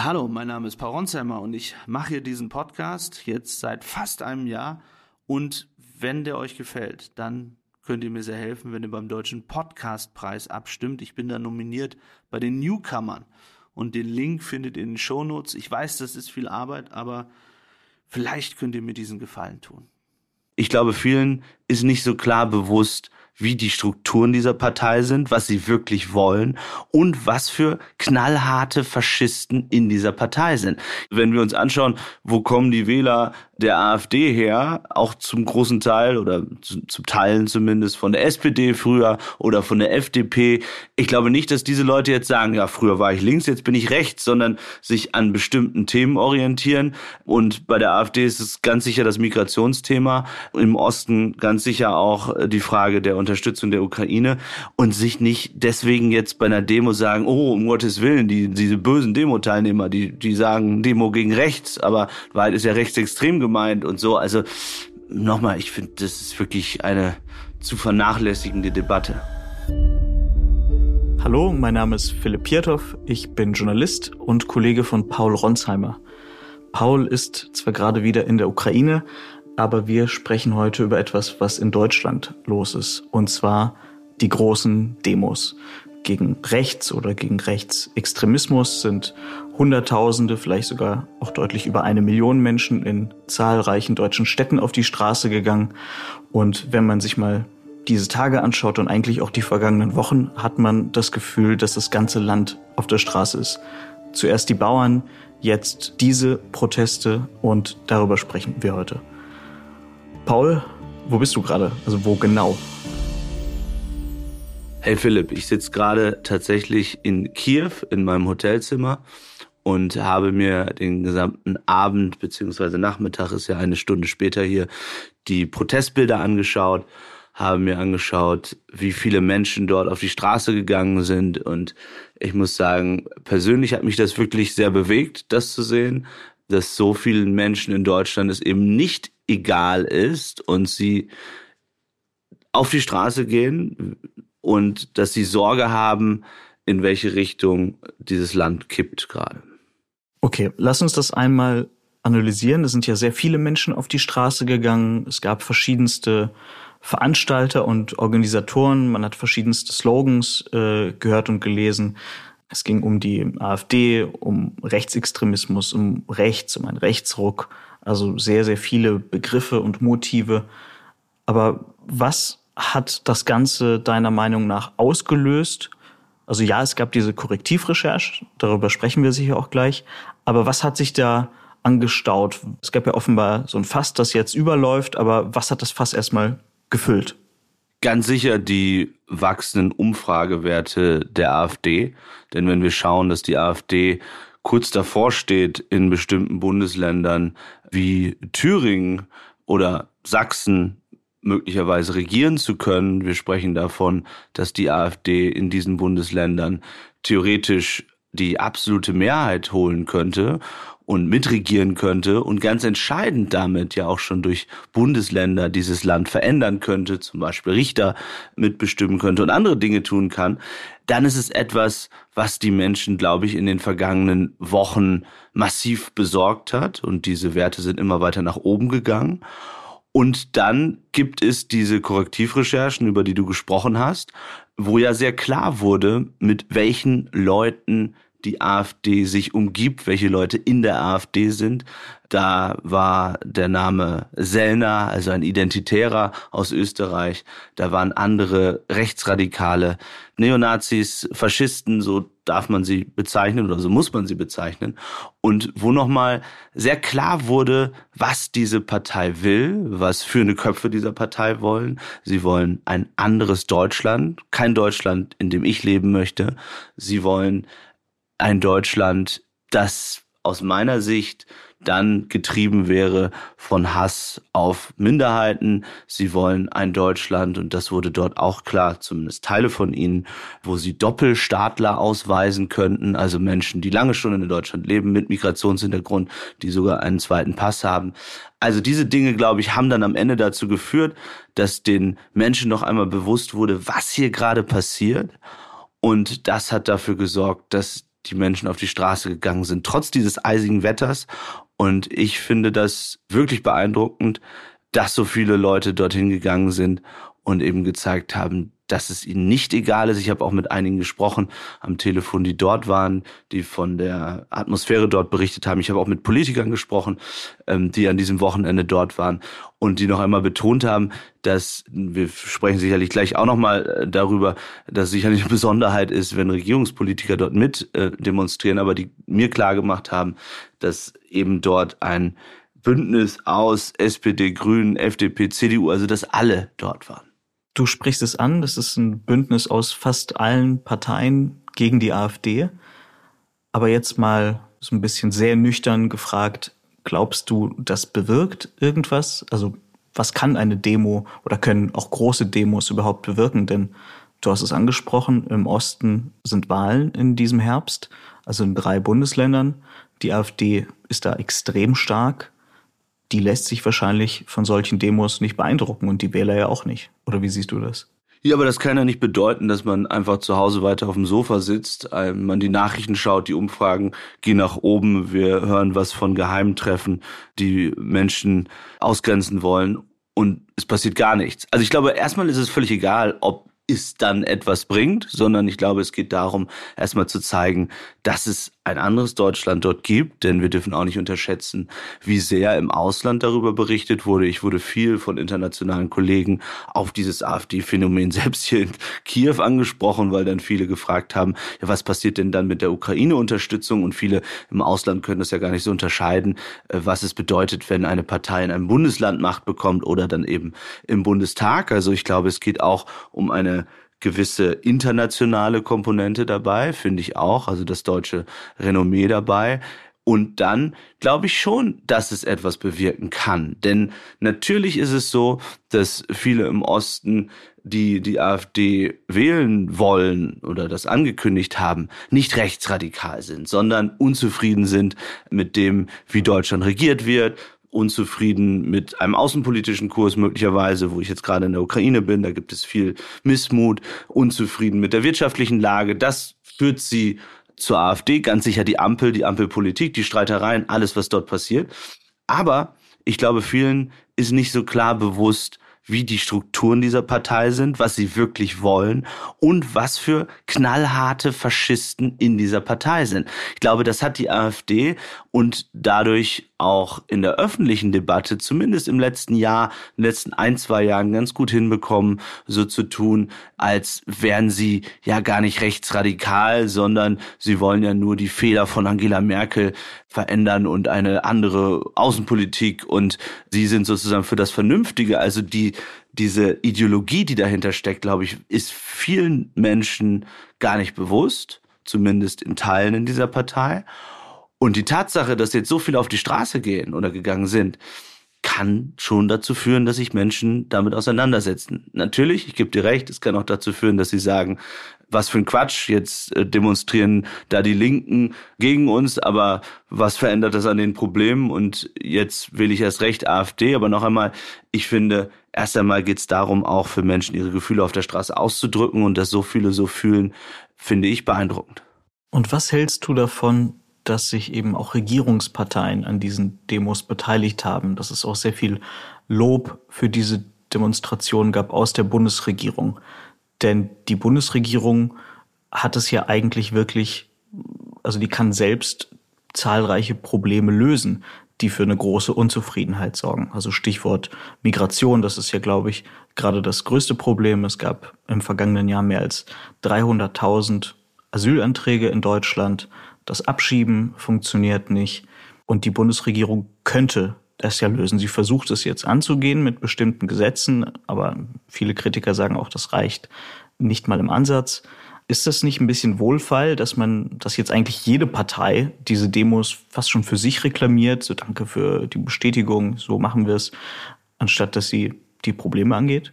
Hallo, mein Name ist Paul Ronsheimer und ich mache hier diesen Podcast jetzt seit fast einem Jahr. Und wenn der euch gefällt, dann könnt ihr mir sehr helfen, wenn ihr beim Deutschen Podcastpreis abstimmt. Ich bin da nominiert bei den Newcomern. Und den Link findet ihr in den Shownotes. Ich weiß, das ist viel Arbeit, aber vielleicht könnt ihr mir diesen Gefallen tun. Ich glaube, vielen ist nicht so klar bewusst, wie die Strukturen dieser Partei sind, was sie wirklich wollen und was für knallharte Faschisten in dieser Partei sind. Wenn wir uns anschauen, wo kommen die Wähler der AfD her, auch zum großen Teil oder zu, zu Teilen zumindest von der SPD früher oder von der FDP. Ich glaube nicht, dass diese Leute jetzt sagen, ja, früher war ich links, jetzt bin ich rechts, sondern sich an bestimmten Themen orientieren. Und bei der AfD ist es ganz sicher das Migrationsthema, im Osten ganz sicher auch die Frage der Unterstützung der Ukraine und sich nicht deswegen jetzt bei einer Demo sagen, oh, um Gottes Willen, die, diese bösen Demo-Teilnehmer, die, die sagen Demo gegen rechts, aber Wahrheit ist ja rechtsextrem gemeint und so. Also nochmal, ich finde, das ist wirklich eine zu vernachlässigende Debatte. Hallo, mein Name ist Philipp Pietow. Ich bin Journalist und Kollege von Paul Ronsheimer. Paul ist zwar gerade wieder in der Ukraine, aber wir sprechen heute über etwas, was in Deutschland los ist. Und zwar die großen Demos gegen Rechts oder gegen Rechtsextremismus sind Hunderttausende, vielleicht sogar auch deutlich über eine Million Menschen in zahlreichen deutschen Städten auf die Straße gegangen. Und wenn man sich mal diese Tage anschaut und eigentlich auch die vergangenen Wochen, hat man das Gefühl, dass das ganze Land auf der Straße ist. Zuerst die Bauern, jetzt diese Proteste und darüber sprechen wir heute. Paul, wo bist du gerade? Also wo genau? Hey Philipp, ich sitze gerade tatsächlich in Kiew in meinem Hotelzimmer und habe mir den gesamten Abend beziehungsweise Nachmittag ist ja eine Stunde später hier die Protestbilder angeschaut, habe mir angeschaut, wie viele Menschen dort auf die Straße gegangen sind und ich muss sagen, persönlich hat mich das wirklich sehr bewegt, das zu sehen, dass so vielen Menschen in Deutschland es eben nicht egal ist und sie auf die Straße gehen und dass sie Sorge haben, in welche Richtung dieses Land kippt gerade. Okay, lass uns das einmal analysieren. Es sind ja sehr viele Menschen auf die Straße gegangen. Es gab verschiedenste Veranstalter und Organisatoren. Man hat verschiedenste Slogans äh, gehört und gelesen. Es ging um die AfD, um Rechtsextremismus, um Rechts, um einen Rechtsruck. Also sehr, sehr viele Begriffe und Motive. Aber was hat das Ganze deiner Meinung nach ausgelöst? Also ja, es gab diese Korrektivrecherche, darüber sprechen wir sicher auch gleich. Aber was hat sich da angestaut? Es gab ja offenbar so ein Fass, das jetzt überläuft, aber was hat das Fass erstmal gefüllt? Ganz sicher die wachsenden Umfragewerte der AfD. Denn wenn wir schauen, dass die AfD kurz davor steht in bestimmten Bundesländern wie Thüringen oder Sachsen möglicherweise regieren zu können. Wir sprechen davon, dass die AfD in diesen Bundesländern theoretisch die absolute Mehrheit holen könnte und mitregieren könnte und ganz entscheidend damit ja auch schon durch Bundesländer dieses Land verändern könnte, zum Beispiel Richter mitbestimmen könnte und andere Dinge tun kann, dann ist es etwas, was die Menschen, glaube ich, in den vergangenen Wochen massiv besorgt hat und diese Werte sind immer weiter nach oben gegangen. Und dann gibt es diese Korrektivrecherchen, über die du gesprochen hast, wo ja sehr klar wurde, mit welchen Leuten die AfD sich umgibt, welche Leute in der AfD sind. Da war der Name Sellner, also ein Identitärer aus Österreich. Da waren andere Rechtsradikale, Neonazis, Faschisten, so darf man sie bezeichnen oder so muss man sie bezeichnen. Und wo nochmal sehr klar wurde, was diese Partei will, was führende Köpfe dieser Partei wollen. Sie wollen ein anderes Deutschland, kein Deutschland, in dem ich leben möchte. Sie wollen ein Deutschland, das aus meiner Sicht dann getrieben wäre von Hass auf Minderheiten. Sie wollen ein Deutschland, und das wurde dort auch klar, zumindest Teile von ihnen, wo sie Doppelstaatler ausweisen könnten, also Menschen, die lange schon in Deutschland leben, mit Migrationshintergrund, die sogar einen zweiten Pass haben. Also diese Dinge, glaube ich, haben dann am Ende dazu geführt, dass den Menschen noch einmal bewusst wurde, was hier gerade passiert. Und das hat dafür gesorgt, dass die Menschen auf die Straße gegangen sind, trotz dieses eisigen Wetters. Und ich finde das wirklich beeindruckend, dass so viele Leute dorthin gegangen sind und eben gezeigt haben, dass es ihnen nicht egal ist. Ich habe auch mit einigen gesprochen am Telefon, die dort waren, die von der Atmosphäre dort berichtet haben. Ich habe auch mit Politikern gesprochen, ähm, die an diesem Wochenende dort waren und die noch einmal betont haben, dass wir sprechen sicherlich gleich auch noch mal äh, darüber, dass sicherlich eine Besonderheit ist, wenn Regierungspolitiker dort mit äh, demonstrieren, aber die mir klar gemacht haben, dass eben dort ein Bündnis aus SPD, Grünen, FDP, CDU, also dass alle dort waren. Du sprichst es an, das ist ein Bündnis aus fast allen Parteien gegen die AfD. Aber jetzt mal so ein bisschen sehr nüchtern gefragt, glaubst du, das bewirkt irgendwas? Also was kann eine Demo oder können auch große Demos überhaupt bewirken? Denn du hast es angesprochen, im Osten sind Wahlen in diesem Herbst, also in drei Bundesländern. Die AfD ist da extrem stark die lässt sich wahrscheinlich von solchen Demos nicht beeindrucken und die Wähler ja auch nicht. Oder wie siehst du das? Ja, aber das kann ja nicht bedeuten, dass man einfach zu Hause weiter auf dem Sofa sitzt, man die Nachrichten schaut, die Umfragen gehen nach oben, wir hören was von Geheimtreffen, die Menschen ausgrenzen wollen und es passiert gar nichts. Also ich glaube, erstmal ist es völlig egal, ob es dann etwas bringt, sondern ich glaube, es geht darum, erstmal zu zeigen, dass es ein anderes Deutschland dort gibt, denn wir dürfen auch nicht unterschätzen, wie sehr im Ausland darüber berichtet wurde. Ich wurde viel von internationalen Kollegen auf dieses AfD-Phänomen selbst hier in Kiew angesprochen, weil dann viele gefragt haben, ja, was passiert denn dann mit der Ukraine-Unterstützung? Und viele im Ausland können das ja gar nicht so unterscheiden, äh, was es bedeutet, wenn eine Partei in einem Bundesland Macht bekommt oder dann eben im Bundestag. Also ich glaube, es geht auch um eine gewisse internationale Komponente dabei, finde ich auch, also das deutsche Renommee dabei. Und dann glaube ich schon, dass es etwas bewirken kann. Denn natürlich ist es so, dass viele im Osten, die die AfD wählen wollen oder das angekündigt haben, nicht rechtsradikal sind, sondern unzufrieden sind mit dem, wie Deutschland regiert wird, unzufrieden mit einem außenpolitischen Kurs möglicherweise, wo ich jetzt gerade in der Ukraine bin, da gibt es viel Missmut, unzufrieden mit der wirtschaftlichen Lage. Das führt sie zur AfD, ganz sicher die Ampel, die Ampelpolitik, die Streitereien, alles, was dort passiert. Aber ich glaube, vielen ist nicht so klar bewusst, wie die Strukturen dieser Partei sind, was sie wirklich wollen und was für knallharte Faschisten in dieser Partei sind. Ich glaube, das hat die AfD und dadurch auch in der öffentlichen Debatte, zumindest im letzten Jahr, in den letzten ein, zwei Jahren ganz gut hinbekommen, so zu tun, als wären sie ja gar nicht rechtsradikal, sondern sie wollen ja nur die Fehler von Angela Merkel verändern und eine andere Außenpolitik und sie sind sozusagen für das Vernünftige. Also die, diese Ideologie, die dahinter steckt, glaube ich, ist vielen Menschen gar nicht bewusst, zumindest in Teilen in dieser Partei. Und die Tatsache, dass jetzt so viele auf die Straße gehen oder gegangen sind, kann schon dazu führen, dass sich Menschen damit auseinandersetzen. Natürlich, ich gebe dir recht, es kann auch dazu führen, dass sie sagen, was für ein Quatsch, jetzt äh, demonstrieren da die Linken gegen uns, aber was verändert das an den Problemen? Und jetzt will ich erst recht AfD, aber noch einmal, ich finde, erst einmal geht es darum, auch für Menschen ihre Gefühle auf der Straße auszudrücken und dass so viele so fühlen, finde ich beeindruckend. Und was hältst du davon, dass sich eben auch Regierungsparteien an diesen Demos beteiligt haben, dass es auch sehr viel Lob für diese Demonstration gab aus der Bundesregierung. Denn die Bundesregierung hat es ja eigentlich wirklich, also die kann selbst zahlreiche Probleme lösen, die für eine große Unzufriedenheit sorgen. Also Stichwort Migration, das ist ja, glaube ich, gerade das größte Problem. Es gab im vergangenen Jahr mehr als 300.000 Asylanträge in Deutschland. Das Abschieben funktioniert nicht. Und die Bundesregierung könnte das ja lösen. Sie versucht es jetzt anzugehen mit bestimmten Gesetzen, aber viele Kritiker sagen auch, das reicht nicht mal im Ansatz. Ist das nicht ein bisschen Wohlfall, dass man, dass jetzt eigentlich jede Partei diese Demos fast schon für sich reklamiert, so danke für die Bestätigung, so machen wir es, anstatt dass sie die Probleme angeht?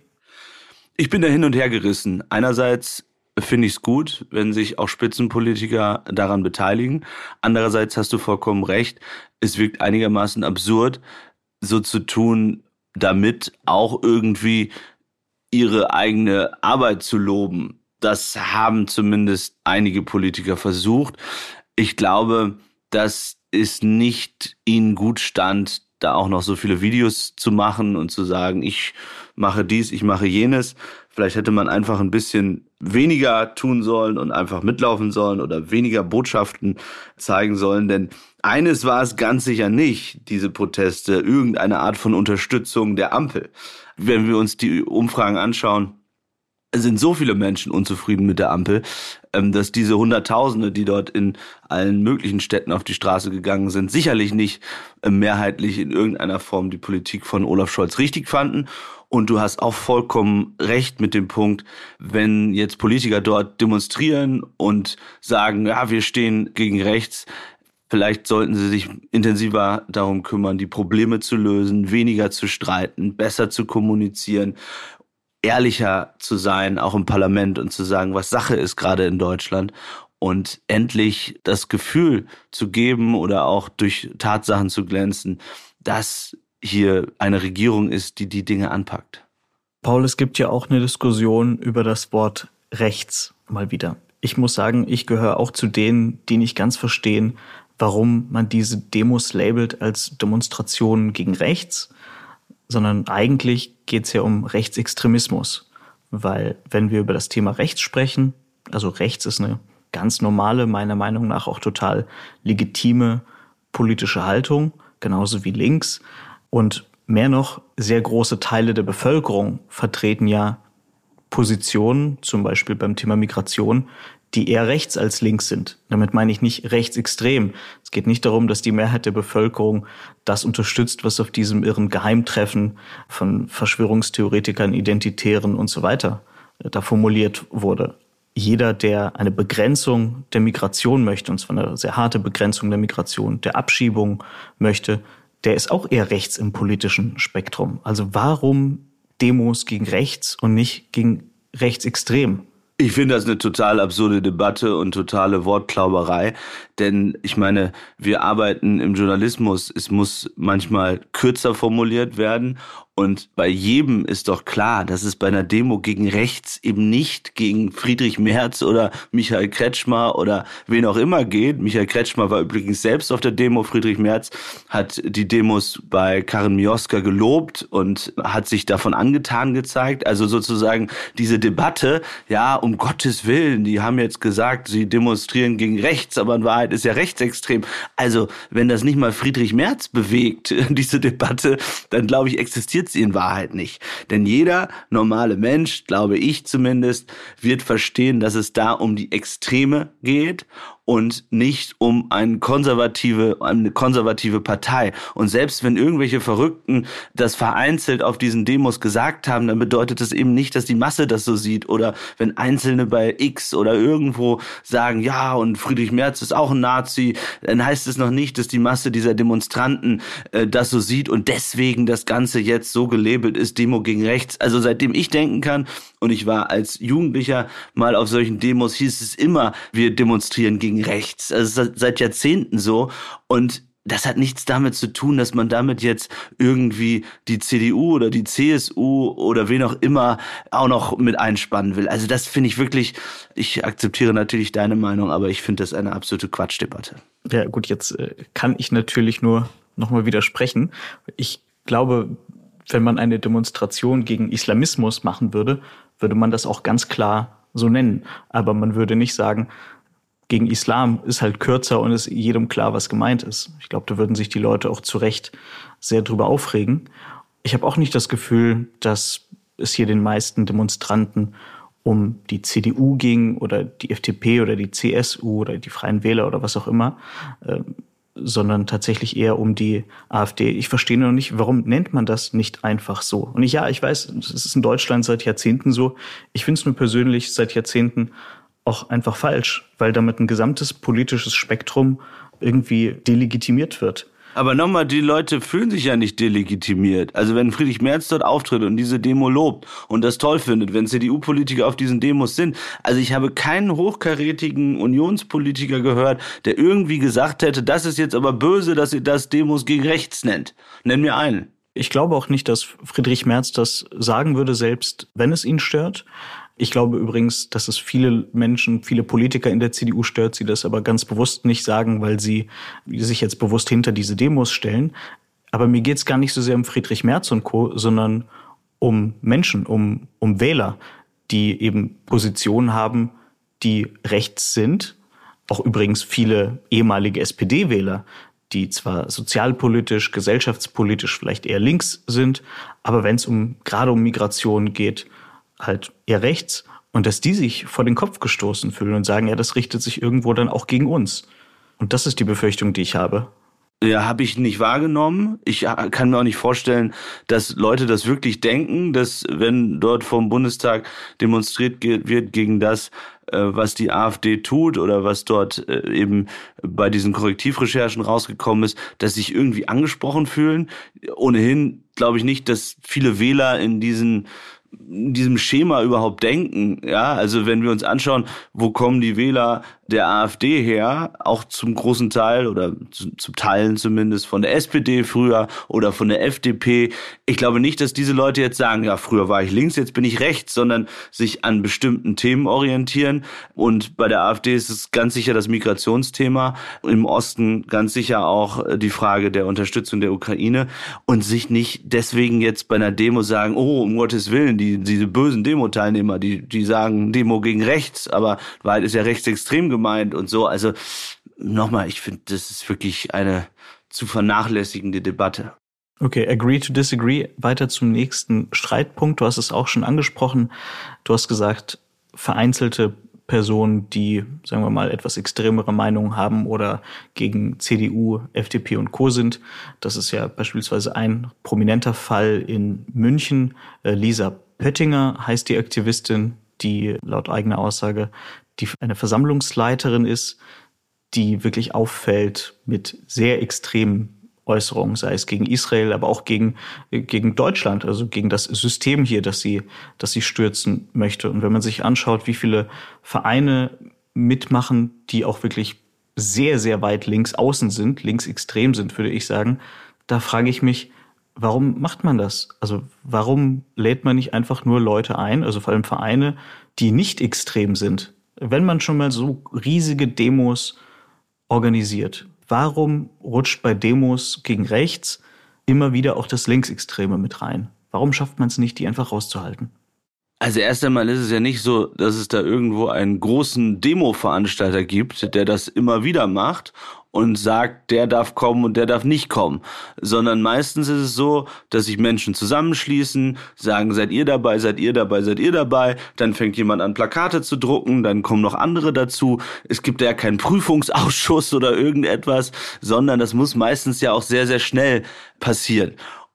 Ich bin da hin und her gerissen. Einerseits finde ich es gut, wenn sich auch Spitzenpolitiker daran beteiligen. Andererseits hast du vollkommen recht, es wirkt einigermaßen absurd, so zu tun, damit auch irgendwie ihre eigene Arbeit zu loben. Das haben zumindest einige Politiker versucht. Ich glaube, dass es nicht ihnen gut stand, da auch noch so viele Videos zu machen und zu sagen, ich mache dies, ich mache jenes. Vielleicht hätte man einfach ein bisschen weniger tun sollen und einfach mitlaufen sollen oder weniger Botschaften zeigen sollen. Denn eines war es ganz sicher nicht, diese Proteste, irgendeine Art von Unterstützung der Ampel. Wenn wir uns die Umfragen anschauen, sind so viele Menschen unzufrieden mit der Ampel, ähm, dass diese Hunderttausende, die dort in allen möglichen Städten auf die Straße gegangen sind, sicherlich nicht äh, mehrheitlich in irgendeiner Form die Politik von Olaf Scholz richtig fanden. Und du hast auch vollkommen recht mit dem Punkt, wenn jetzt Politiker dort demonstrieren und sagen, ja, wir stehen gegen rechts, Vielleicht sollten sie sich intensiver darum kümmern, die Probleme zu lösen, weniger zu streiten, besser zu kommunizieren ehrlicher zu sein, auch im Parlament und zu sagen, was Sache ist gerade in Deutschland. Und endlich das Gefühl zu geben oder auch durch Tatsachen zu glänzen, dass hier eine Regierung ist, die die Dinge anpackt. Paul, es gibt ja auch eine Diskussion über das Wort rechts mal wieder. Ich muss sagen, ich gehöre auch zu denen, die nicht ganz verstehen, warum man diese Demos labelt als Demonstrationen gegen rechts sondern eigentlich geht es ja um Rechtsextremismus. Weil wenn wir über das Thema Rechts sprechen, also rechts ist eine ganz normale, meiner Meinung nach auch total legitime politische Haltung, genauso wie links. Und mehr noch, sehr große Teile der Bevölkerung vertreten ja Positionen, zum Beispiel beim Thema Migration, die eher rechts als links sind. Damit meine ich nicht rechtsextrem. Es geht nicht darum, dass die Mehrheit der Bevölkerung das unterstützt, was auf diesem irren Geheimtreffen von Verschwörungstheoretikern, Identitären und so weiter äh, da formuliert wurde. Jeder, der eine Begrenzung der Migration möchte, und zwar eine sehr harte Begrenzung der Migration, der Abschiebung möchte, der ist auch eher rechts im politischen Spektrum. Also warum Demos gegen rechts und nicht gegen rechtsextrem? Ich finde das eine total absurde Debatte und totale Wortklauberei, denn ich meine, wir arbeiten im Journalismus, es muss manchmal kürzer formuliert werden und bei jedem ist doch klar, dass es bei einer Demo gegen rechts eben nicht gegen Friedrich Merz oder Michael Kretschmer oder wen auch immer geht. Michael Kretschmer war übrigens selbst auf der Demo. Friedrich Merz hat die Demos bei Karin Mioska gelobt und hat sich davon angetan gezeigt. Also sozusagen diese Debatte, ja, um Gottes Willen, die haben jetzt gesagt, sie demonstrieren gegen rechts, aber in Wahrheit ist ja rechtsextrem. Also wenn das nicht mal Friedrich Merz bewegt, diese Debatte, dann glaube ich, existiert sie in Wahrheit nicht. Denn jeder normale Mensch, glaube ich zumindest, wird verstehen, dass es da um die Extreme geht und nicht um eine konservative, eine konservative Partei. Und selbst wenn irgendwelche Verrückten das vereinzelt auf diesen Demos gesagt haben, dann bedeutet das eben nicht, dass die Masse das so sieht. Oder wenn Einzelne bei X oder irgendwo sagen, ja, und Friedrich Merz ist auch ein Nazi, dann heißt es noch nicht, dass die Masse dieser Demonstranten äh, das so sieht und deswegen das Ganze jetzt so gelabelt ist, Demo gegen rechts. Also seitdem ich denken kann, und ich war als Jugendlicher mal auf solchen Demos, hieß es immer, wir demonstrieren gegen rechts. Also seit Jahrzehnten so. Und das hat nichts damit zu tun, dass man damit jetzt irgendwie die CDU oder die CSU oder wen auch immer auch noch mit einspannen will. Also das finde ich wirklich, ich akzeptiere natürlich deine Meinung, aber ich finde das eine absolute Quatschdebatte. Ja gut, jetzt äh, kann ich natürlich nur nochmal widersprechen. Ich glaube, wenn man eine Demonstration gegen Islamismus machen würde, würde man das auch ganz klar so nennen. Aber man würde nicht sagen, gegen Islam ist halt kürzer und ist jedem klar, was gemeint ist. Ich glaube, da würden sich die Leute auch zu Recht sehr drüber aufregen. Ich habe auch nicht das Gefühl, dass es hier den meisten Demonstranten um die CDU ging oder die FDP oder die CSU oder die Freien Wähler oder was auch immer. Sondern tatsächlich eher um die AfD. Ich verstehe noch nicht, warum nennt man das nicht einfach so? Und ich, ja, ich weiß, es ist in Deutschland seit Jahrzehnten so. Ich finde es nur persönlich seit Jahrzehnten auch einfach falsch, weil damit ein gesamtes politisches Spektrum irgendwie delegitimiert wird. Aber nochmal, die Leute fühlen sich ja nicht delegitimiert. Also wenn Friedrich Merz dort auftritt und diese Demo lobt und das toll findet, wenn CDU-Politiker auf diesen Demos sind. Also ich habe keinen hochkarätigen Unionspolitiker gehört, der irgendwie gesagt hätte, das ist jetzt aber böse, dass ihr das Demos gegen rechts nennt. Nenn mir einen. Ich glaube auch nicht, dass Friedrich Merz das sagen würde, selbst wenn es ihn stört. Ich glaube übrigens, dass es viele Menschen, viele Politiker in der CDU stört, sie das aber ganz bewusst nicht sagen, weil sie sich jetzt bewusst hinter diese Demos stellen. Aber mir geht es gar nicht so sehr um Friedrich Merz und Co., sondern um Menschen, um, um Wähler, die eben Positionen haben, die rechts sind. Auch übrigens viele ehemalige SPD-Wähler, die zwar sozialpolitisch, gesellschaftspolitisch vielleicht eher links sind, aber wenn es um gerade um Migration geht, halt eher rechts und dass die sich vor den Kopf gestoßen fühlen und sagen, ja, das richtet sich irgendwo dann auch gegen uns. Und das ist die Befürchtung, die ich habe. Ja, habe ich nicht wahrgenommen. Ich kann mir auch nicht vorstellen, dass Leute das wirklich denken, dass wenn dort vom Bundestag demonstriert wird gegen das, äh, was die AfD tut oder was dort äh, eben bei diesen Korrektivrecherchen rausgekommen ist, dass sich irgendwie angesprochen fühlen. Ohnehin glaube ich nicht, dass viele Wähler in diesen in diesem Schema überhaupt denken. Ja, also wenn wir uns anschauen, wo kommen die Wähler der AfD her, auch zum großen Teil oder zu, zu Teilen zumindest von der SPD früher oder von der FDP. Ich glaube nicht, dass diese Leute jetzt sagen, ja, früher war ich links, jetzt bin ich rechts, sondern sich an bestimmten Themen orientieren. Und bei der AfD ist es ganz sicher das Migrationsthema, im Osten ganz sicher auch die Frage der Unterstützung der Ukraine und sich nicht deswegen jetzt bei einer Demo sagen, oh, um Gottes Willen, die, diese bösen Demo-Teilnehmer, die, die sagen Demo gegen rechts, aber Wahrheit ist ja rechtsextrem gemeint und so. Also nochmal, ich finde, das ist wirklich eine zu vernachlässigende Debatte. Okay, agree to disagree. Weiter zum nächsten Streitpunkt. Du hast es auch schon angesprochen. Du hast gesagt, vereinzelte Personen, die, sagen wir mal, etwas extremere Meinungen haben oder gegen CDU, FDP und Co. sind. Das ist ja beispielsweise ein prominenter Fall in München. Äh, Lisa Pöttinger heißt die Aktivistin, die laut eigener Aussage die eine Versammlungsleiterin ist, die wirklich auffällt mit sehr extremen Äußerungen, sei es gegen Israel, aber auch gegen, gegen Deutschland, also gegen das System hier, das sie, das sie stürzen möchte. Und wenn man sich anschaut, wie viele Vereine mitmachen, die auch wirklich sehr, sehr weit links außen sind, links extrem sind, würde ich sagen, da frage ich mich, warum macht man das? Also warum lädt man nicht einfach nur Leute ein, also vor allem Vereine, die nicht extrem sind, wenn man schon mal so riesige Demos organisiert, warum rutscht bei Demos gegen rechts immer wieder auch das Linksextreme mit rein? Warum schafft man es nicht, die einfach rauszuhalten? Also erst einmal ist es ja nicht so, dass es da irgendwo einen großen Demo-Veranstalter gibt, der das immer wieder macht und sagt, der darf kommen und der darf nicht kommen, sondern meistens ist es so, dass sich Menschen zusammenschließen, sagen, seid ihr dabei, seid ihr dabei, seid ihr dabei, dann fängt jemand an Plakate zu drucken, dann kommen noch andere dazu. Es gibt ja keinen Prüfungsausschuss oder irgendetwas, sondern das muss meistens ja auch sehr, sehr schnell passieren.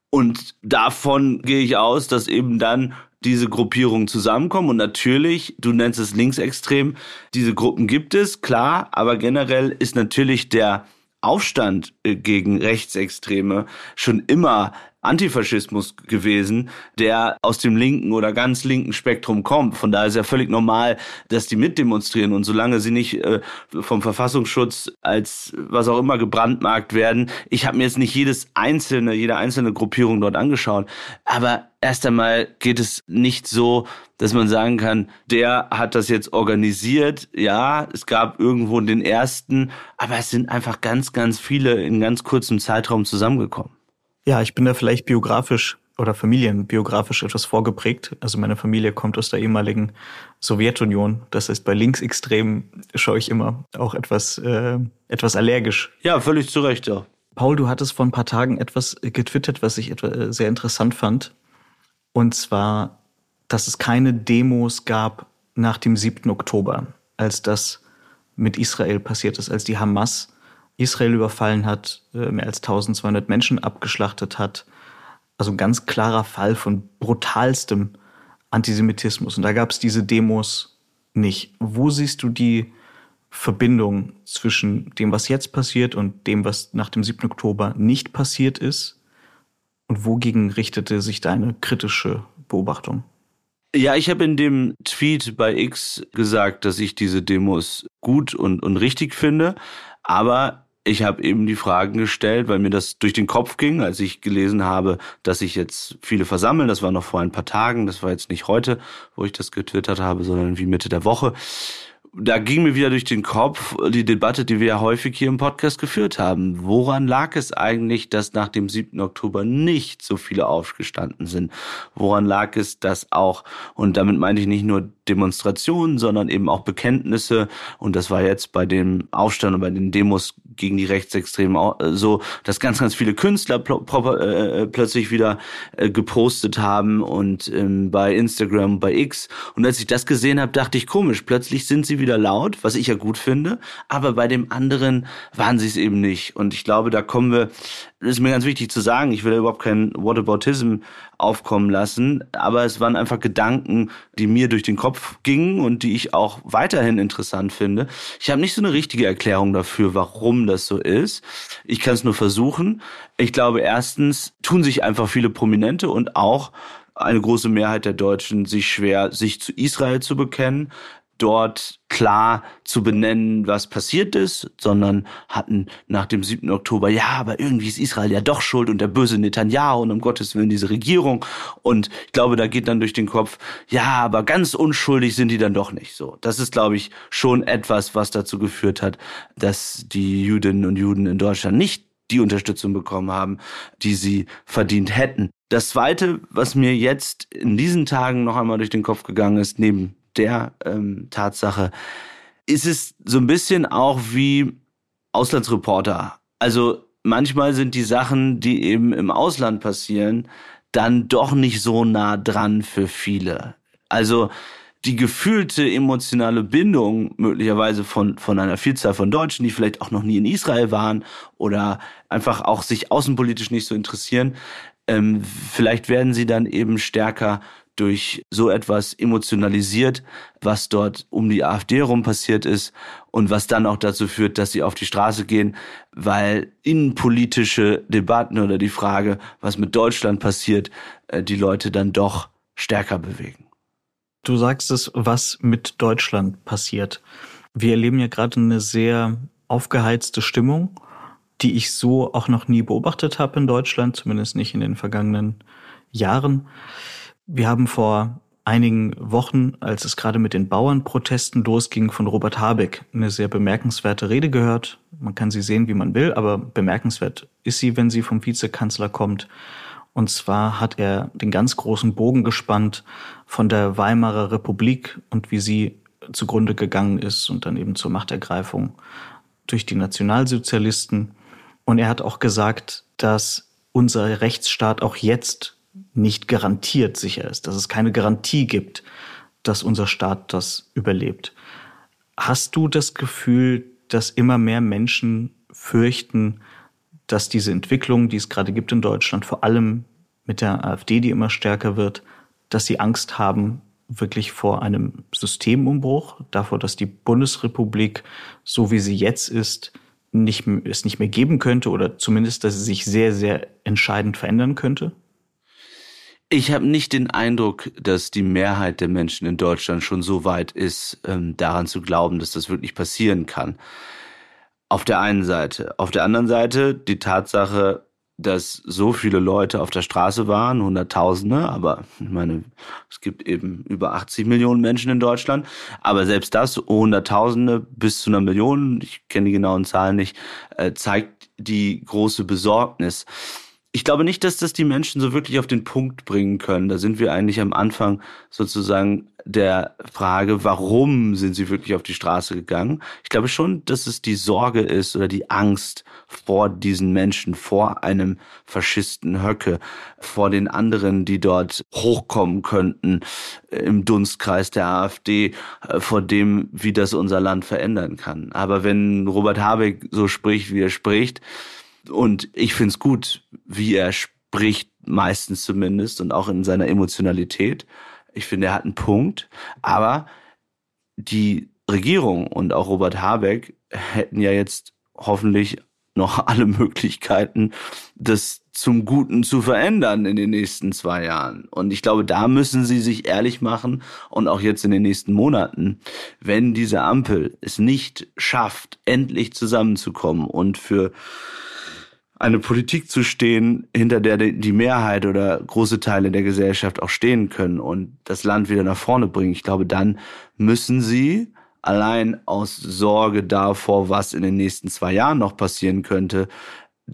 Und davon gehe ich aus, dass eben dann diese Gruppierungen zusammenkommen. Und natürlich, du nennst es linksextrem, diese Gruppen gibt es, klar, aber generell ist natürlich der Aufstand äh, gegen Rechtsextreme schon immer Antifaschismus gewesen, der aus dem linken oder ganz linken Spektrum kommt. Von daher ist ja völlig normal, dass die mitdemonstrieren. Und solange sie nicht äh, vom Verfassungsschutz als was auch immer gebrandmarkt werden, ich habe mir jetzt nicht jedes einzelne, jede einzelne Gruppierung dort angeschaut, aber erst einmal geht es nicht so, dass man sagen kann, der hat das jetzt organisiert. Ja, es gab irgendwo den ersten, aber es sind einfach ganz, ganz viele in ganz kurzem Zeitraum zusammengekommen. Ja, ich bin da vielleicht biografisch oder familienbiografisch etwas vorgeprägt. Also meine Familie kommt aus der ehemaligen Sowjetunion. Das heißt, bei Linksextremen schaue ich immer auch etwas, äh, etwas allergisch. Ja, völlig zu Recht, ja. Paul, du hattest vor ein paar Tagen etwas getwittert, was ich etwa äh, sehr interessant fand. Und zwar, dass es keine Demos gab nach dem 7. Oktober, als das mit Israel passiert ist, als die Hamas Israel überfallen hat, äh, mehr als 1200 Menschen abgeschlachtet hat. Also ein ganz klarer Fall von brutalstem Antisemitismus. Und da gab es diese Demos nicht. Wo siehst du die Verbindung zwischen dem, was jetzt passiert und dem, was nach dem 7. Oktober nicht passiert ist? Und wogegen richtete sich deine kritische Beobachtung? Ja, ich habe in dem Tweet bei X gesagt, dass ich diese Demos gut und, und richtig finde. Aber ich habe eben die Fragen gestellt, weil mir das durch den Kopf ging, als ich gelesen habe, dass sich jetzt viele versammeln. Das war noch vor ein paar Tagen, das war jetzt nicht heute, wo ich das getwittert habe, sondern wie Mitte der Woche da ging mir wieder durch den Kopf die Debatte, die wir ja häufig hier im Podcast geführt haben. Woran lag es eigentlich, dass nach dem 7. Oktober nicht so viele aufgestanden sind? Woran lag es, dass auch, und damit meine ich nicht nur Demonstrationen, sondern eben auch Bekenntnisse, und das war jetzt bei dem Aufstand und bei den Demos gegen die Rechtsextremen äh, so, dass ganz, ganz viele Künstler äh, äh, plötzlich wieder gepostet haben und ähm, bei Instagram, bei X. Und als ich das gesehen habe, dachte ich, komisch, plötzlich sind sie wieder laut, was ich ja gut finde, aber bei dem anderen waren sie es eben nicht. Und ich glaube, da kommen wir, das ist mir ganz wichtig zu sagen, ich will überhaupt kein Whataboutism aufkommen lassen, aber es waren einfach Gedanken, die mir durch den Kopf gingen und die ich auch weiterhin interessant finde. Ich habe nicht so eine richtige Erklärung dafür, warum das so ist. Ich kann es nur versuchen. Ich glaube, erstens tun sich einfach viele Prominente und auch eine große Mehrheit der Deutschen sich schwer, sich zu Israel zu bekennen dort klar zu benennen, was passiert ist, sondern hatten nach dem 7. Oktober, ja, aber irgendwie ist Israel ja doch schuld und der böse Netanyahu und um Gottes Willen diese Regierung. Und ich glaube, da geht dann durch den Kopf, ja, aber ganz unschuldig sind die dann doch nicht so. Das ist, glaube ich, schon etwas, was dazu geführt hat, dass die Jüdinnen und Juden in Deutschland nicht die Unterstützung bekommen haben, die sie verdient hätten. Das Zweite, was mir jetzt in diesen Tagen noch einmal durch den Kopf gegangen ist, neben der ähm, Tatsache ist es so ein bisschen auch wie Auslandsreporter. Also manchmal sind die Sachen, die eben im Ausland passieren, dann doch nicht so nah dran für viele. Also die gefühlte emotionale Bindung möglicherweise von, von einer Vielzahl von Deutschen, die vielleicht auch noch nie in Israel waren oder einfach auch sich außenpolitisch nicht so interessieren, ähm, vielleicht werden sie dann eben stärker durch so etwas emotionalisiert, was dort um die AfD herum passiert ist und was dann auch dazu führt, dass sie auf die Straße gehen, weil innenpolitische Debatten oder die Frage, was mit Deutschland passiert, äh, die Leute dann doch stärker bewegen. Du sagst es, was mit Deutschland passiert. Wir erleben ja gerade eine sehr aufgeheizte Stimmung, die ich so auch noch nie beobachtet habe in Deutschland, zumindest nicht in den vergangenen Jahren. Wir haben vor einigen Wochen, als es gerade mit den Bauernprotesten losging, von Robert Habeck eine sehr bemerkenswerte Rede gehört. Man kann sie sehen, wie man will, aber bemerkenswert ist sie, wenn sie vom Vizekanzler kommt. Und zwar hat er den ganz großen Bogen gespannt von der Weimarer Republik und wie sie zugrunde gegangen ist und dann eben zur Machtergreifung durch die Nationalsozialisten. Und er hat auch gesagt, dass unser Rechtsstaat auch jetzt nicht garantiert sicher ist, dass es keine Garantie gibt, dass unser Staat das überlebt. Hast du das Gefühl, dass immer mehr Menschen fürchten, dass diese Entwicklung, die es gerade gibt in Deutschland, vor allem mit der AfD, die immer stärker wird, dass sie Angst haben, wirklich vor einem Systemumbruch, davor, dass die Bundesrepublik, so wie sie jetzt ist, nicht, es nicht mehr geben könnte oder zumindest, dass sie sich sehr, sehr entscheidend verändern könnte? Ich habe nicht den Eindruck, dass die Mehrheit der Menschen in Deutschland schon so weit ist, ähm, daran zu glauben, dass das wirklich passieren kann. Auf der einen Seite. Auf der anderen Seite die Tatsache, dass so viele Leute auf der Straße waren, Hunderttausende, aber ich meine, es gibt eben über 80 Millionen Menschen in Deutschland, aber selbst das, Hunderttausende bis zu einer Million, ich kenne die genauen Zahlen nicht, äh, zeigt die große Besorgnis ich glaube nicht, dass das die Menschen so wirklich auf den Punkt bringen können. Da sind wir eigentlich am Anfang sozusagen der Frage, warum sind sie wirklich auf die Straße gegangen? Ich glaube schon, dass es die Sorge ist oder die Angst vor diesen Menschen, vor einem Faschisten Höcke, vor den anderen, die dort hochkommen könnten im Dunstkreis der AfD, äh, vor dem, wie das unser Land verändern kann. Aber wenn Robert Habeck so spricht, wie er spricht, und ich finde es gut, wie er spricht, meistens zumindest, und auch in seiner Emotionalität. Ich finde, er hat einen Punkt. Aber die Regierung und auch Robert Habeck hätten ja jetzt hoffentlich noch alle Möglichkeiten, das zum Guten zu verändern in den nächsten zwei Jahren. Und ich glaube, da müssen sie sich ehrlich machen und auch jetzt in den nächsten Monaten, wenn diese Ampel es nicht schafft, endlich zusammenzukommen und für eine Politik zu stehen, hinter der die Mehrheit oder große Teile der Gesellschaft auch stehen können und das Land wieder nach vorne bringen. Ich glaube, dann müssen sie allein aus Sorge davor, was in den nächsten zwei Jahren noch passieren könnte,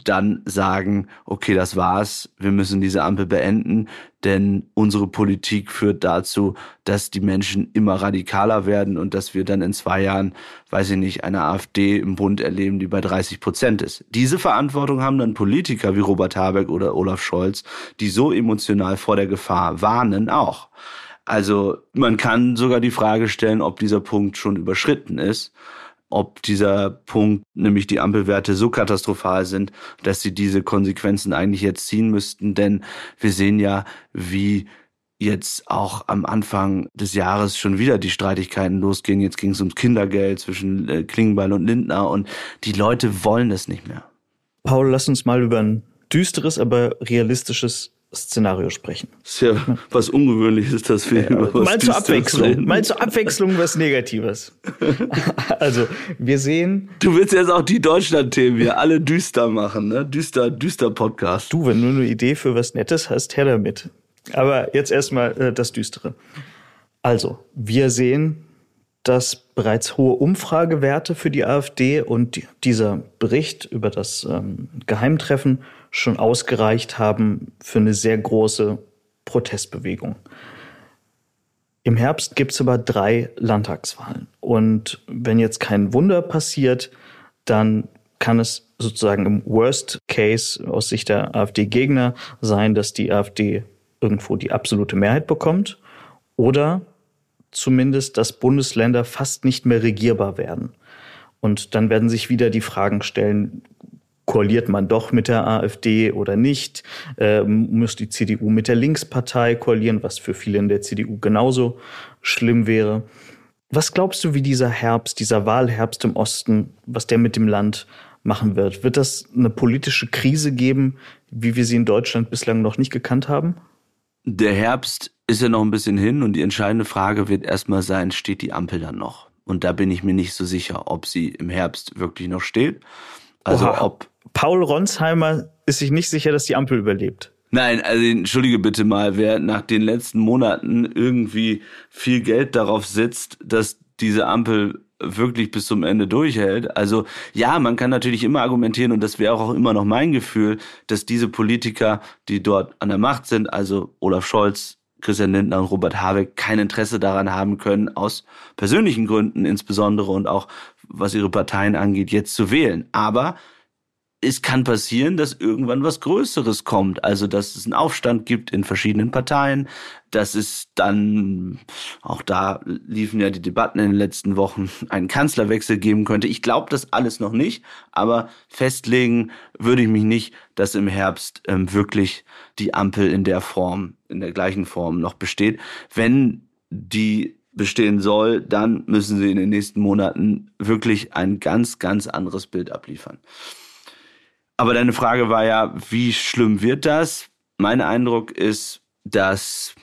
dann sagen, okay, das war's, wir müssen diese Ampel beenden, denn unsere Politik führt dazu, dass die Menschen immer radikaler werden und dass wir dann in zwei Jahren, weiß ich nicht, eine AfD im Bund erleben, die bei 30 Prozent ist. Diese Verantwortung haben dann Politiker wie Robert Habeck oder Olaf Scholz, die so emotional vor der Gefahr warnen, auch. Also man kann sogar die Frage stellen, ob dieser Punkt schon überschritten ist, ob dieser Punkt, nämlich die Ampelwerte so katastrophal sind, dass sie diese Konsequenzen eigentlich jetzt ziehen müssten. Denn wir sehen ja, wie jetzt auch am Anfang des Jahres schon wieder die Streitigkeiten losgehen. Jetzt ging es ums Kindergeld zwischen äh, Klingbeil und Lindner und die Leute wollen das nicht mehr. Paul, lass uns mal über ein düsteres, aber realistisches Szenario sprechen. Das ist ja was Ungewöhnliches, dass wir ja, über was Mal zur Abwechslung, reden. mal zur Abwechslung was Negatives. also, wir sehen. Du willst jetzt auch die Deutschland-Themen hier alle düster machen, ne? Düster, düster Podcast. Du, wenn du eine Idee für was Nettes hast, her damit. Aber jetzt erstmal äh, das Düstere. Also, wir sehen, dass bereits hohe Umfragewerte für die AfD und die, dieser Bericht über das ähm, Geheimtreffen schon ausgereicht haben für eine sehr große Protestbewegung. Im Herbst gibt es aber drei Landtagswahlen. Und wenn jetzt kein Wunder passiert, dann kann es sozusagen im Worst Case aus Sicht der AfD-Gegner sein, dass die AfD irgendwo die absolute Mehrheit bekommt oder zumindest, dass Bundesländer fast nicht mehr regierbar werden. Und dann werden sich wieder die Fragen stellen, koaliert man doch mit der AfD oder nicht? Ähm, muss die CDU mit der Linkspartei koalieren, was für viele in der CDU genauso schlimm wäre? Was glaubst du, wie dieser Herbst, dieser Wahlherbst im Osten, was der mit dem Land machen wird? Wird das eine politische Krise geben, wie wir sie in Deutschland bislang noch nicht gekannt haben? Der Herbst ist ja noch ein bisschen hin und die entscheidende Frage wird erstmal sein, steht die Ampel dann noch? Und da bin ich mir nicht so sicher, ob sie im Herbst wirklich noch steht. Also Oha. ob Paul Ronsheimer ist sich nicht sicher, dass die Ampel überlebt. Nein, also entschuldige bitte mal, wer nach den letzten Monaten irgendwie viel Geld darauf setzt, dass diese Ampel wirklich bis zum Ende durchhält. Also ja, man kann natürlich immer argumentieren und das wäre auch immer noch mein Gefühl, dass diese Politiker, die dort an der Macht sind, also Olaf Scholz, Christian Lindner und Robert Habeck, kein Interesse daran haben können, aus persönlichen Gründen insbesondere und auch was ihre Parteien angeht, jetzt zu wählen. Aber es kann passieren, dass irgendwann was Größeres kommt. Also, dass es einen Aufstand gibt in verschiedenen Parteien, dass es dann, auch da liefen ja die Debatten in den letzten Wochen, einen Kanzlerwechsel geben könnte. Ich glaube das alles noch nicht, aber festlegen würde ich mich nicht, dass im Herbst ähm, wirklich die Ampel in der Form, in der gleichen Form noch besteht. Wenn die bestehen soll, dann müssen sie in den nächsten Monaten wirklich ein ganz, ganz anderes Bild abliefern. Aber deine Frage war ja, wie schlimm wird das? Mein Eindruck ist, dass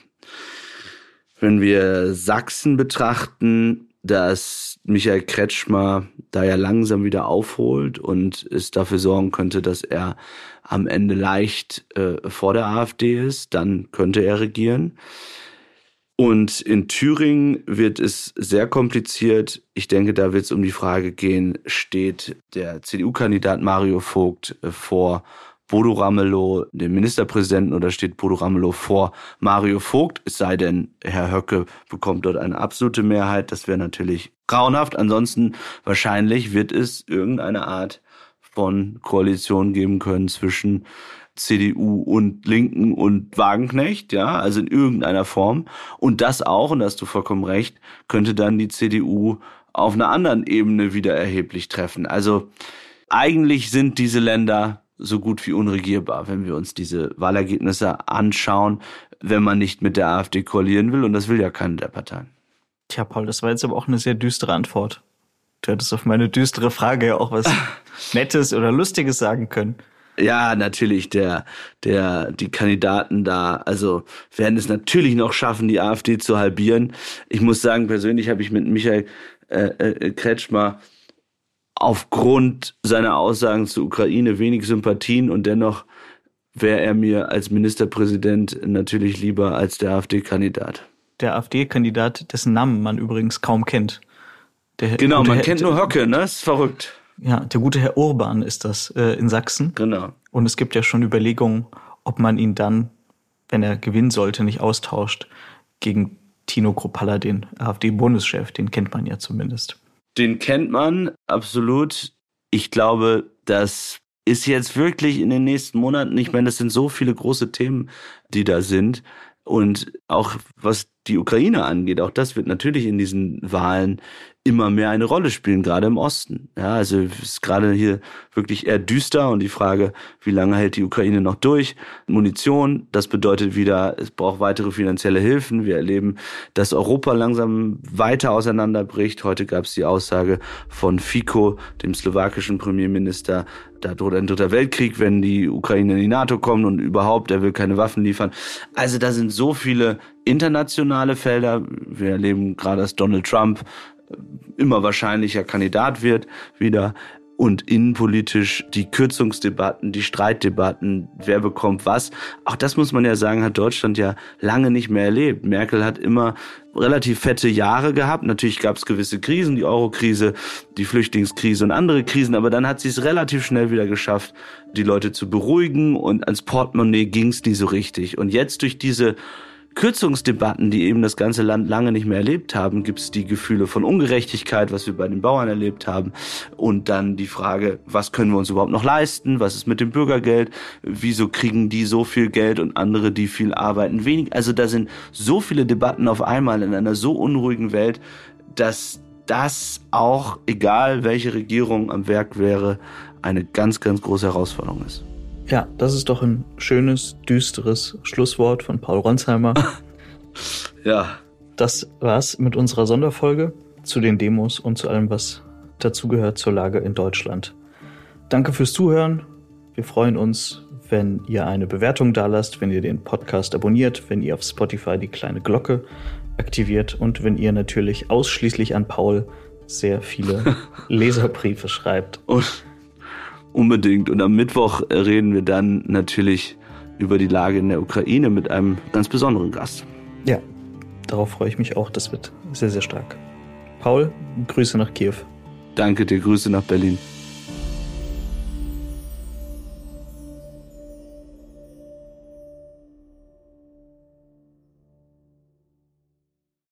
wenn wir Sachsen betrachten, dass Michael Kretschmer da ja langsam wieder aufholt und es dafür sorgen könnte, dass er am Ende leicht äh, vor der AfD ist, dann könnte er regieren. Und in Thüringen wird es sehr kompliziert. Ich denke, da wird es um die Frage gehen, steht der CDU-Kandidat Mario Vogt äh, vor Bodo Ramelow, dem Ministerpräsidenten, oder steht Bodo Ramelow vor Mario Vogt? Es sei denn, Herr Höcke bekommt dort eine absolute Mehrheit. Das wäre natürlich grauenhaft. Ansonsten wahrscheinlich wird es irgendeine Art von Koalition geben können zwischen CDU und Linken und Wagenknecht, ja, also in irgendeiner Form. Und das auch, und da hast du vollkommen recht, könnte dann die CDU auf einer anderen Ebene wieder erheblich treffen. Also eigentlich sind diese Länder so gut wie unregierbar, wenn wir uns diese Wahlergebnisse anschauen, wenn man nicht mit der AfD koalieren will. Und das will ja keine der Parteien. Tja, Paul, das war jetzt aber auch eine sehr düstere Antwort. Du hättest auf meine düstere Frage ja auch was Nettes oder Lustiges sagen können. Ja, natürlich, der, der, die Kandidaten da, also werden es natürlich noch schaffen, die AfD zu halbieren. Ich muss sagen, persönlich habe ich mit Michael äh, äh, Kretschmer aufgrund seiner Aussagen zur Ukraine wenig Sympathien und dennoch wäre er mir als Ministerpräsident natürlich lieber als der AfD-Kandidat. Der AfD-Kandidat, dessen Namen man übrigens kaum kennt. Der genau, man kennt nur Höcke, ne? Ist verrückt. Ja, der gute Herr Urban ist das äh, in Sachsen. Genau. Und es gibt ja schon Überlegungen, ob man ihn dann, wenn er gewinnen sollte, nicht austauscht gegen Tino Kropalla, den AfD-Bundeschef. Den kennt man ja zumindest. Den kennt man, absolut. Ich glaube, das ist jetzt wirklich in den nächsten Monaten, ich meine, das sind so viele große Themen, die da sind. Und auch was die Ukraine angeht, auch das wird natürlich in diesen Wahlen immer mehr eine Rolle spielen, gerade im Osten. Ja, also ist gerade hier wirklich eher düster und die Frage, wie lange hält die Ukraine noch durch? Munition, das bedeutet wieder, es braucht weitere finanzielle Hilfen. Wir erleben, dass Europa langsam weiter auseinanderbricht. Heute gab es die Aussage von Fico, dem slowakischen Premierminister, da droht ein dritter Weltkrieg, wenn die Ukraine in die NATO kommt und überhaupt, er will keine Waffen liefern. Also da sind so viele internationale Felder. Wir erleben gerade, dass Donald Trump immer wahrscheinlicher Kandidat wird wieder und innenpolitisch die Kürzungsdebatten, die Streitdebatten, wer bekommt was. Auch das muss man ja sagen, hat Deutschland ja lange nicht mehr erlebt. Merkel hat immer relativ fette Jahre gehabt. Natürlich gab es gewisse Krisen, die Eurokrise, die Flüchtlingskrise und andere Krisen, aber dann hat sie es relativ schnell wieder geschafft, die Leute zu beruhigen und ans Portemonnaie ging es nie so richtig. Und jetzt durch diese Kürzungsdebatten, die eben das ganze Land lange nicht mehr erlebt haben, gibt es die Gefühle von Ungerechtigkeit, was wir bei den Bauern erlebt haben. Und dann die Frage, was können wir uns überhaupt noch leisten? Was ist mit dem Bürgergeld? Wieso kriegen die so viel Geld und andere, die viel arbeiten, wenig? Also da sind so viele Debatten auf einmal in einer so unruhigen Welt, dass das auch, egal welche Regierung am Werk wäre, eine ganz, ganz große Herausforderung ist. Ja, das ist doch ein schönes, düsteres Schlusswort von Paul Ronsheimer. ja. Das war's mit unserer Sonderfolge zu den Demos und zu allem, was dazugehört zur Lage in Deutschland. Danke fürs Zuhören. Wir freuen uns, wenn ihr eine Bewertung dalasst, wenn ihr den Podcast abonniert, wenn ihr auf Spotify die kleine Glocke aktiviert und wenn ihr natürlich ausschließlich an Paul sehr viele Leserbriefe schreibt. Und Unbedingt. Und am Mittwoch reden wir dann natürlich über die Lage in der Ukraine mit einem ganz besonderen Gast. Ja, darauf freue ich mich auch. Das wird sehr, sehr stark. Paul, Grüße nach Kiew. Danke dir, Grüße nach Berlin.